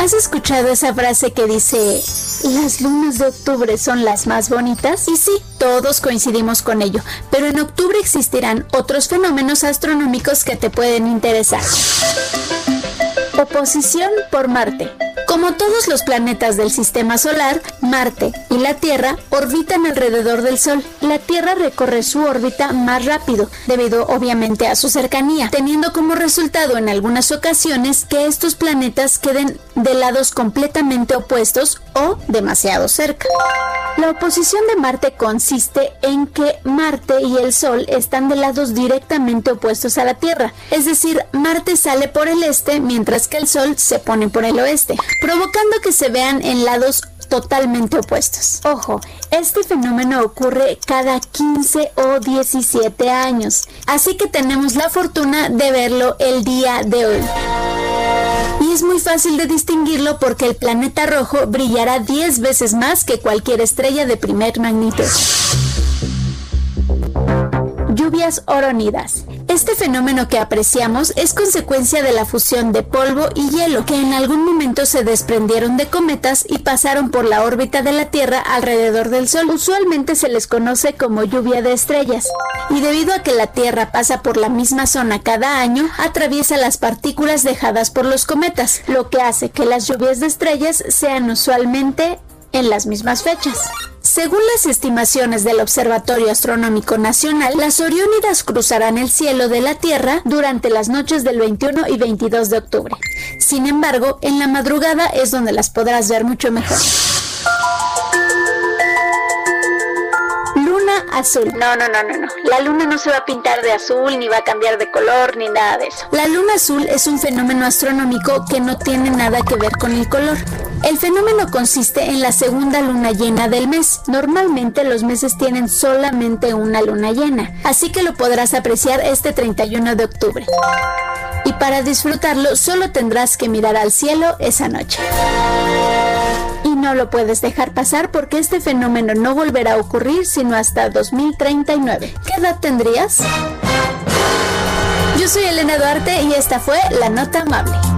¿Has escuchado esa frase que dice, las lunas de octubre son las más bonitas? Y sí, todos coincidimos con ello, pero en octubre existirán otros fenómenos astronómicos que te pueden interesar. Oposición por Marte. Como todos los planetas del sistema solar, Marte y la Tierra orbitan alrededor del Sol. La Tierra recorre su órbita más rápido, debido obviamente a su cercanía, teniendo como resultado en algunas ocasiones que estos planetas queden de lados completamente opuestos o demasiado cerca. La oposición de Marte consiste en que Marte y el Sol están de lados directamente opuestos a la Tierra, es decir, Marte sale por el este mientras que el Sol se pone por el oeste, provocando que se vean en lados totalmente opuestos. Ojo, este fenómeno ocurre cada 15 o 17 años, así que tenemos la fortuna de verlo el día de hoy. Y es muy fácil de distinguirlo porque el planeta rojo brillará 10 veces más que cualquier estrella de primer magnitud. Lluvias oronidas. Este fenómeno que apreciamos es consecuencia de la fusión de polvo y hielo que en algún momento se desprendieron de cometas y pasaron por la órbita de la Tierra alrededor del Sol. Usualmente se les conoce como lluvia de estrellas. Y debido a que la Tierra pasa por la misma zona cada año, atraviesa las partículas dejadas por los cometas, lo que hace que las lluvias de estrellas sean usualmente en las mismas fechas. Según las estimaciones del Observatorio Astronómico Nacional, las Oriónidas cruzarán el cielo de la Tierra durante las noches del 21 y 22 de octubre. Sin embargo, en la madrugada es donde las podrás ver mucho mejor. azul. No, no, no, no, no. La luna no se va a pintar de azul, ni va a cambiar de color, ni nada de eso. La luna azul es un fenómeno astronómico que no tiene nada que ver con el color. El fenómeno consiste en la segunda luna llena del mes. Normalmente los meses tienen solamente una luna llena, así que lo podrás apreciar este 31 de octubre. Y para disfrutarlo solo tendrás que mirar al cielo esa noche y no lo puedes dejar pasar porque este fenómeno no volverá a ocurrir sino hasta 2039. ¿Qué edad tendrías? Yo soy Elena Duarte y esta fue La Nota Amable.